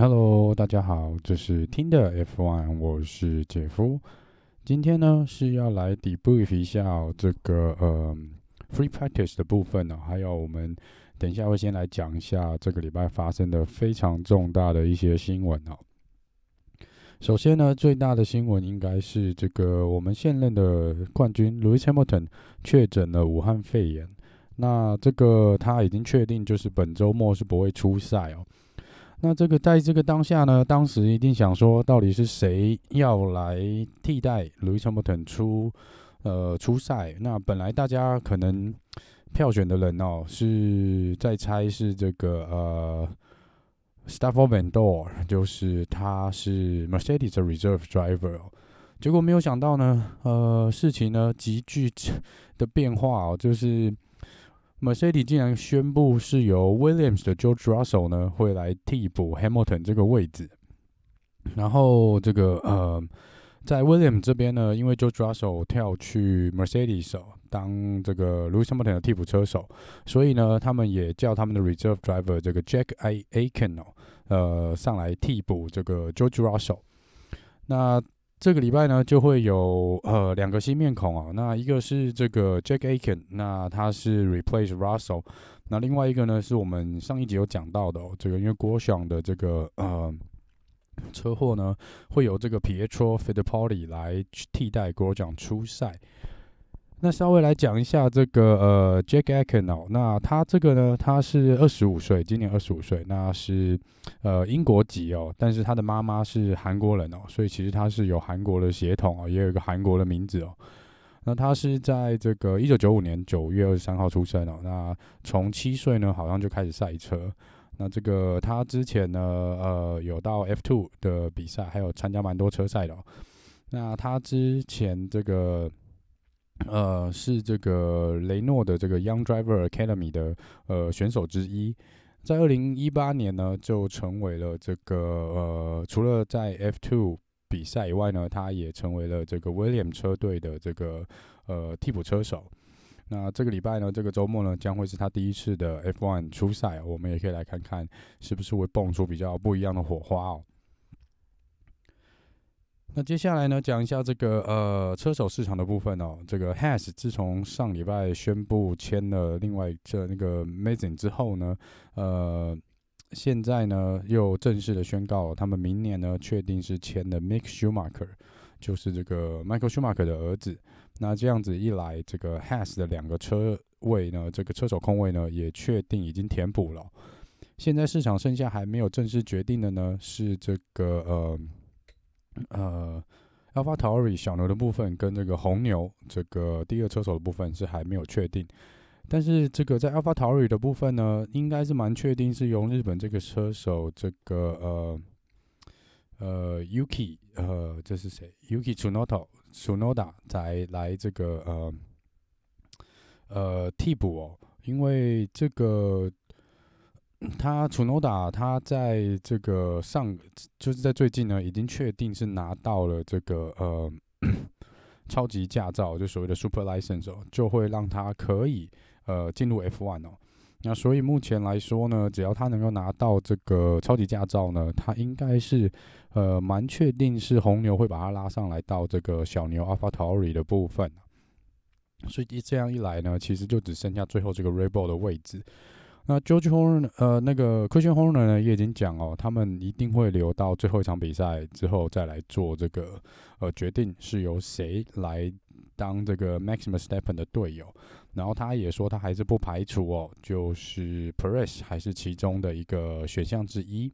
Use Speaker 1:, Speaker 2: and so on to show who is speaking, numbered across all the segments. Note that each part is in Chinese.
Speaker 1: Hello，大家好，这是听的 F1，我是杰夫。今天呢是要来 debrief 一下、这个呃 free practice 的部分呢、还有我们等一下会先来讲一下这个礼拜发生的非常重大的一些新闻哦。首先呢，最大的新闻应该是这个我们现任的冠军 Lewis Hamilton 确诊了武汉肺炎。那这个他已经确定就是本周末是不会出赛哦。那这个在这个当下呢，当时一定想说，到底是谁要来替代 Lewis Hamilton 出呃出赛？那本来大家可能票选的人哦，是在猜是这个呃 Stoffel Vandoorne，就是他是 Mercedes 的 Reserve Driver。结果没有想到呢，呃，事情呢急剧 的变化哦，就是。Mercedes 竟然宣布是由 Williams 的 George Russell 呢会来替补 Hamilton 这个位置，然后这个呃，在 Williams 这边呢，因为 George Russell 跳去 Mercedes 当这个 Lewis Hamilton 的替补车手，所以呢，他们也叫他们的 Reserve Driver 这个 Jack Aitken 哦，呃，上来替补这个 George Russell。那这个礼拜呢，就会有呃两个新面孔啊。那一个是这个 Jack Aiken，那他是 replace Russell。那另外一个呢，是我们上一集有讲到的哦。这个因为郭翔的这个呃车祸呢，会由这个 Pietro f i d e p o l i 来替代郭翔出赛。那稍微来讲一下这个呃，Jack Aiken 哦，那他这个呢，他是二十五岁，今年二十五岁，那是呃英国籍哦，但是他的妈妈是韩国人哦，所以其实他是有韩国的血统哦，也有一个韩国的名字哦。那他是在这个一九九五年九月二十三号出生哦，那从七岁呢，好像就开始赛车。那这个他之前呢，呃，有到 F2 的比赛，还有参加蛮多车赛的哦。那他之前这个。呃，是这个雷诺的这个 Young Driver Academy 的呃选手之一，在二零一八年呢，就成为了这个呃，除了在 F2 比赛以外呢，他也成为了这个 William 车队的这个呃替补车手。那这个礼拜呢，这个周末呢，将会是他第一次的 F1 初赛，我们也可以来看看是不是会蹦出比较不一样的火花哦。那接下来呢，讲一下这个呃车手市场的部分哦。这个 Has 自从上礼拜宣布签了另外这那个 Mazepin 之后呢，呃，现在呢又正式的宣告，他们明年呢确定是签的 Mick Schumacher，就是这个 Michael Schumacher 的儿子。那这样子一来，这个 Has 的两个车位呢，这个车手空位呢也确定已经填补了。现在市场剩下还没有正式决定的呢，是这个呃。呃，AlphaTauri 小牛的部分跟这个红牛这个第二车手的部分是还没有确定，但是这个在 AlphaTauri 的部分呢，应该是蛮确定是由日本这个车手这个呃呃 Yuki 呃这是谁？Yuki Tsunoda Tsunoda 才来这个呃呃替补哦，因为这个。他楚诺达，他在这个上，就是在最近呢，已经确定是拿到了这个呃 超级驾照，就所谓的 Super License，哦就会让他可以呃进入 F1 哦。那所以目前来说呢，只要他能够拿到这个超级驾照呢，他应该是呃蛮确定是红牛会把他拉上来到这个小牛 AlphaTauri 的部分。所以这样一来呢，其实就只剩下最后这个 Red Bull 的位置。那 George Horner 呃，那个 Christian Horner 呢，也已经讲哦，他们一定会留到最后一场比赛之后再来做这个呃决定，是由谁来当这个 Maximus Stepan 的队友。然后他也说，他还是不排除哦，就是 Perez 还是其中的一个选项之一。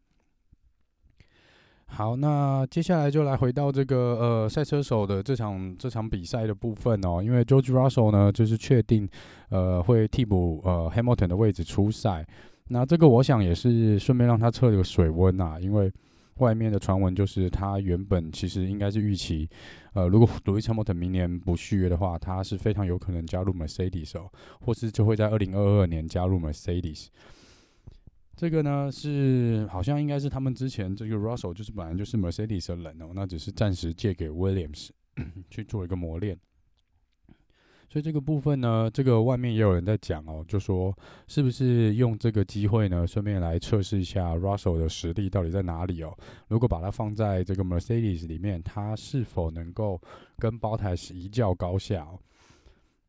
Speaker 1: 好，那接下来就来回到这个呃赛车手的这场这场比赛的部分哦，因为 George Russell 呢就是确定呃会替补呃 Hamilton 的位置出赛，那这个我想也是顺便让他测个水温呐，因为外面的传闻就是他原本其实应该是预期呃如果 Lewis Hamilton 明年不续约的话，他是非常有可能加入 Mercedes 哦，或是就会在二零二二年加入 Mercedes。这个呢是好像应该是他们之前这个 Russell 就是本来就是 Mercedes 的人哦，那只是暂时借给 Williams 去做一个磨练。所以这个部分呢，这个外面也有人在讲哦，就说是不是用这个机会呢，顺便来测试一下 Russell 的实力到底在哪里哦？如果把它放在这个 Mercedes 里面，它是否能够跟 Bottas 一较高下？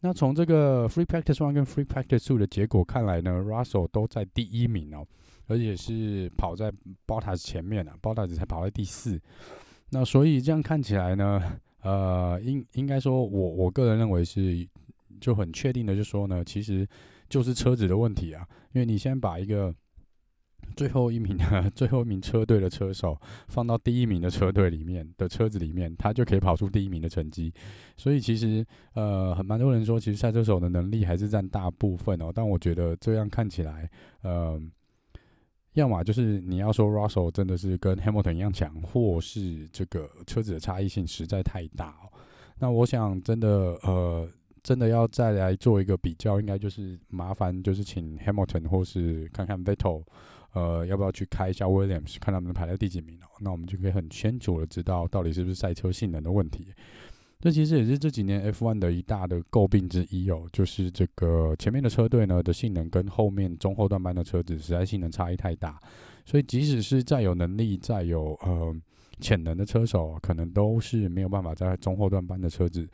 Speaker 1: 那从这个 Free Practice One 跟 Free Practice Two 的结果看来呢，Russell 都在第一名哦，而且是跑在 Bottas 前面啊，Bottas 才跑在第四。那所以这样看起来呢，呃，应应该说我，我我个人认为是就很确定的，就说呢，其实就是车子的问题啊，因为你先把一个 最后一名的最后一名车队的车手放到第一名的车队里面的车子里面，他就可以跑出第一名的成绩。所以其实呃，很蛮多人说，其实赛车手的能力还是占大部分哦。但我觉得这样看起来，呃。要么就是你要说 Russell 真的是跟 Hamilton 一样强，或是这个车子的差异性实在太大哦。那我想真的呃，真的要再来做一个比较，应该就是麻烦就是请 Hamilton 或是看看 Vettel，呃，要不要去开一下 Williams，看他们排在第几名哦。那我们就可以很清楚的知道到底是不是赛车性能的问题。这其实也是这几年 F1 的一大的诟病之一哦，就是这个前面的车队呢的性能跟后面中后段班的车子实在性能差异太大，所以即使是再有能力、再有呃潜能的车手，可能都是没有办法在中后段班的车子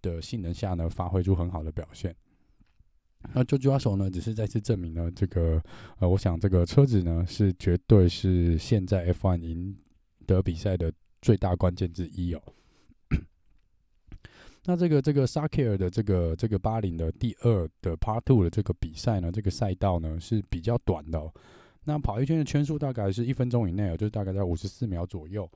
Speaker 1: 的性能下呢发挥出很好的表现。那 George Russell 呢，只是再次证明了这个呃，我想这个车子呢是绝对是现在 F1 赢得比赛的最大关键之一哦。那这个这个 SAKI 的这个这个巴林的第二的 Part Two 的这个比赛呢，这个赛道呢是比较短的哦。那跑一圈的圈数大概是一分钟以内哦，就是大概在五十四秒左右。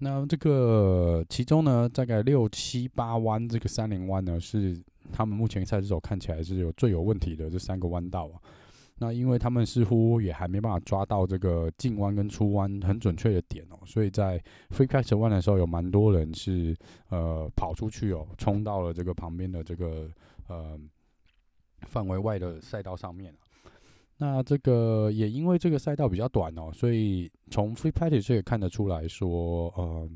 Speaker 1: 那这个其中呢，大概六七八弯这个三连弯呢，是他们目前赛车手看起来是有最有问题的这三个弯道啊。那因为他们似乎也还没办法抓到这个进弯跟出弯很准确的点哦，所以在 Free Practice One 的时候，有蛮多人是呃跑出去哦，冲到了这个旁边的这个呃范围外的赛道上面啊。那这个也因为这个赛道比较短哦，所以从 Free Practice 也看得出来说，呃。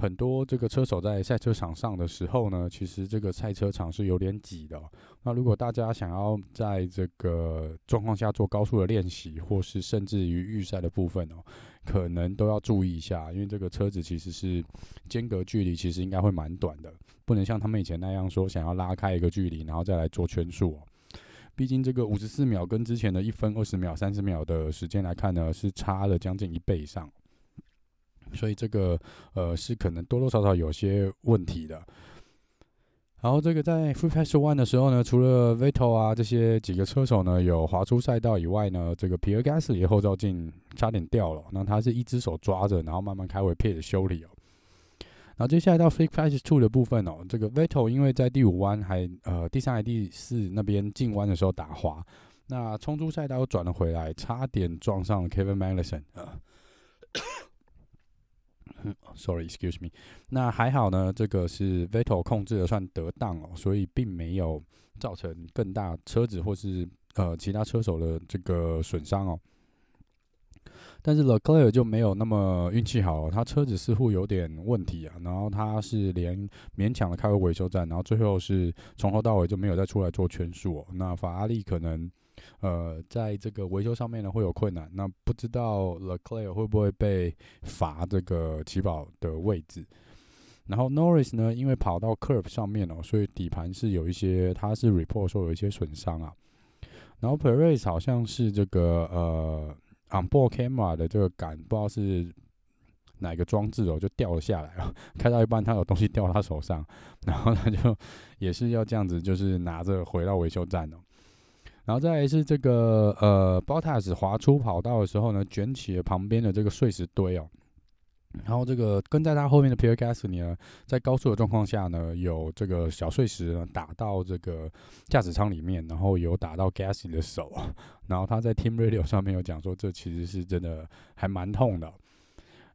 Speaker 1: 很多这个车手在赛车场上的时候呢，其实这个赛车场是有点挤的哦。那如果大家想要在这个状况下做高速的练习，或是甚至于预赛的部分哦，可能都要注意一下，因为这个车子其实是间隔距离其实应该会蛮短的，不能像他们以前那样说想要拉开一个距离，然后再来做圈数哦。毕竟这个五十四秒跟之前的一分二十秒、三十秒的时间来看呢，是差了将近一倍以上。所以这个呃是可能多多少少有些问题的。然后这个在 Free Pass One 的时候呢，除了 Vettel 啊这些几个车手呢有滑出赛道以外呢，这个 Pierre Gasly 后照镜差点掉了，那他是一只手抓着，然后慢慢开回 pit 修理哦。然后接下来到 Free Pass Two 的部分哦，这个 Vettel 因为在第五弯还呃第三还第四那边进弯的时候打滑，那冲出赛道又转了回来，差点撞上了 Kevin Magnussen 啊。Sorry，excuse me。那还好呢，这个是 Vettel 控制的算得当哦，所以并没有造成更大车子或是呃其他车手的这个损伤哦。但是 Leclerc 就没有那么运气好，他车子似乎有点问题啊，然后他是连勉强的开回维修站，然后最后是从头到尾就没有再出来做圈数哦。那法拉利可能。呃，在这个维修上面呢会有困难，那不知道 Leclerc 会不会被罚这个起跑的位置？然后 Norris 呢，因为跑到 Curve 上面哦，所以底盘是有一些，他是 report 说有一些损伤啊。然后 Perez 好像是这个呃 onboard camera 的这个杆，不知道是哪个装置哦，就掉了下来了。开到一半，他有东西掉到他手上，然后他就也是要这样子，就是拿着回到维修站哦。然后再来是这个呃，Bottas 滑出跑道的时候呢，卷起了旁边的这个碎石堆哦。然后这个跟在他后面的 Pierre Gasly 呢，在高速的状况下呢，有这个小碎石呢打到这个驾驶舱里面，然后有打到 Gasly 的手。然后他在 Team Radio 上面有讲说，这其实是真的还蛮痛的。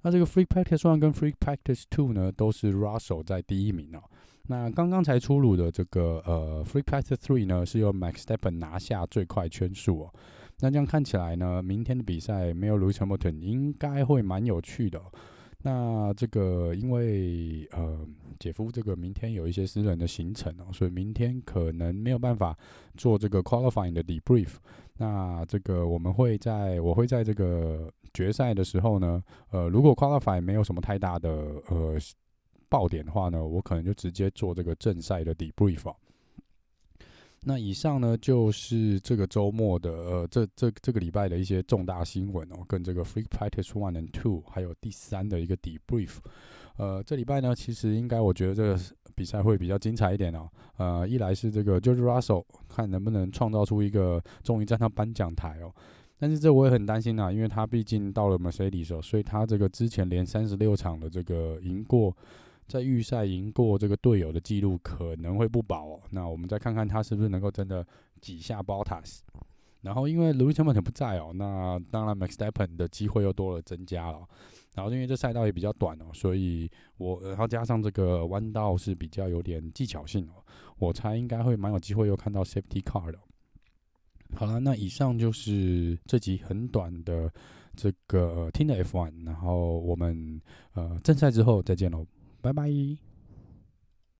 Speaker 1: 那这个 Free Practice One 跟 Free Practice Two 呢，都是 Russell 在第一名哦。那刚刚才出炉的这个呃，Free Practice Three 呢，是由 Max Verstappen 拿下最快圈数哦。那这样看起来呢，明天的比赛没有 Lewis Hamilton 应该会蛮有趣的。那这个因为呃，姐夫这个明天有一些私人的行程哦，所以明天可能没有办法做这个 qualifying 的 debrief。那这个我们会在我会在这个决赛的时候呢，呃，如果 qualify 没有什么太大的呃爆点的话呢，我可能就直接做这个正赛的 debrief 哦。那以上呢，就是这个周末的呃，这这这个礼拜的一些重大新闻哦，跟这个 Free Practice One and Two，还有第三的一个 Debrief。呃，这礼拜呢，其实应该我觉得这个比赛会比较精彩一点哦。呃，一来是这个 George Russell 看能不能创造出一个终于站上颁奖台哦，但是这我也很担心啊，因为他毕竟到了 Mercedes 哦，所以他这个之前连三十六场的这个赢过。在预赛赢过这个队友的记录可能会不保哦。那我们再看看他是不是能够真的挤下 Bottas。然后因为 Lewis Hamilton 不在哦，那当然 Max Verstappen 的机会又多了增加了。然后因为这赛道也比较短哦，所以我然后加上这个弯道是比较有点技巧性哦，我猜应该会蛮有机会又看到 Safety Car 的。好了，那以上就是这集很短的这个听的 F1，然后我们呃正赛之后再见喽。拜拜。